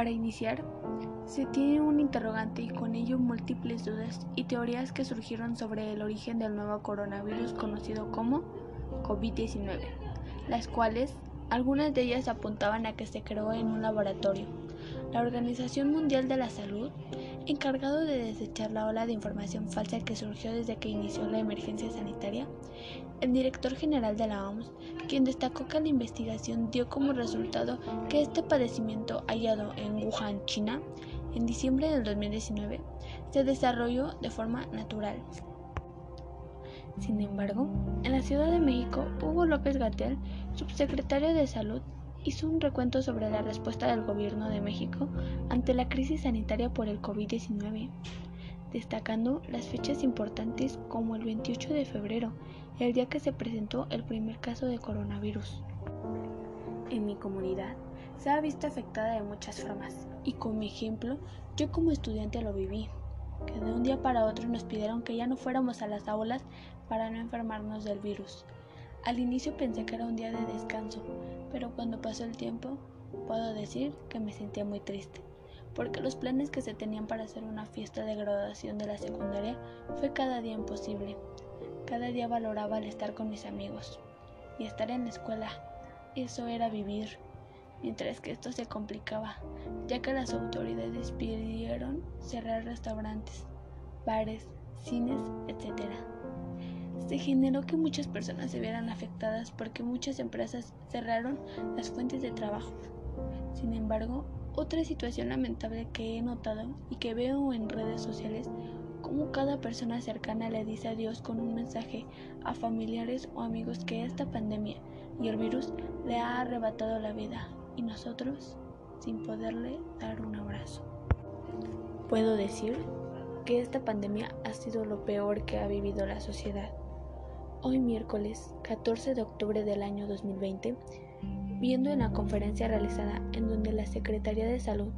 Para iniciar, se tiene un interrogante y con ello múltiples dudas y teorías que surgieron sobre el origen del nuevo coronavirus conocido como COVID-19, las cuales algunas de ellas apuntaban a que se creó en un laboratorio. La Organización Mundial de la Salud, encargado de desechar la ola de información falsa que surgió desde que inició la emergencia sanitaria, el director general de la OMS, quien destacó que la investigación dio como resultado que este padecimiento hallado en Wuhan, China, en diciembre del 2019, se desarrolló de forma natural. Sin embargo, en la Ciudad de México, Hugo López Gatel, subsecretario de Salud, hizo un recuento sobre la respuesta del Gobierno de México ante la crisis sanitaria por el COVID-19 destacando las fechas importantes como el 28 de febrero, el día que se presentó el primer caso de coronavirus. En mi comunidad se ha visto afectada de muchas formas y como ejemplo yo como estudiante lo viví, que de un día para otro nos pidieron que ya no fuéramos a las aulas para no enfermarnos del virus. Al inicio pensé que era un día de descanso, pero cuando pasó el tiempo puedo decir que me sentía muy triste porque los planes que se tenían para hacer una fiesta de graduación de la secundaria fue cada día imposible. Cada día valoraba el estar con mis amigos y estar en la escuela. Eso era vivir. Mientras que esto se complicaba, ya que las autoridades pidieron cerrar restaurantes, bares, cines, etc. Se generó que muchas personas se vieran afectadas porque muchas empresas cerraron las fuentes de trabajo. Sin embargo, otra situación lamentable que he notado y que veo en redes sociales, como cada persona cercana le dice adiós con un mensaje a familiares o amigos que esta pandemia y el virus le ha arrebatado la vida y nosotros sin poderle dar un abrazo. Puedo decir que esta pandemia ha sido lo peor que ha vivido la sociedad. Hoy miércoles 14 de octubre del año 2020, viendo en la conferencia realizada en donde la Secretaría de Salud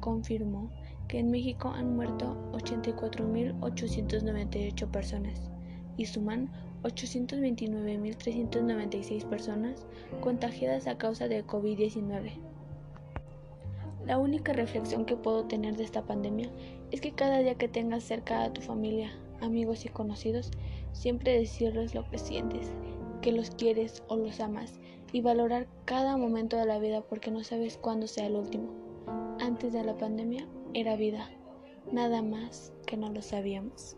confirmó que en México han muerto 84.898 personas y suman 829.396 personas contagiadas a causa de COVID-19. La única reflexión que puedo tener de esta pandemia es que cada día que tengas cerca a tu familia, amigos y conocidos, siempre decirles lo que sientes, que los quieres o los amas y valorar cada momento de la vida porque no sabes cuándo sea el último. Antes de la pandemia era vida, nada más que no lo sabíamos.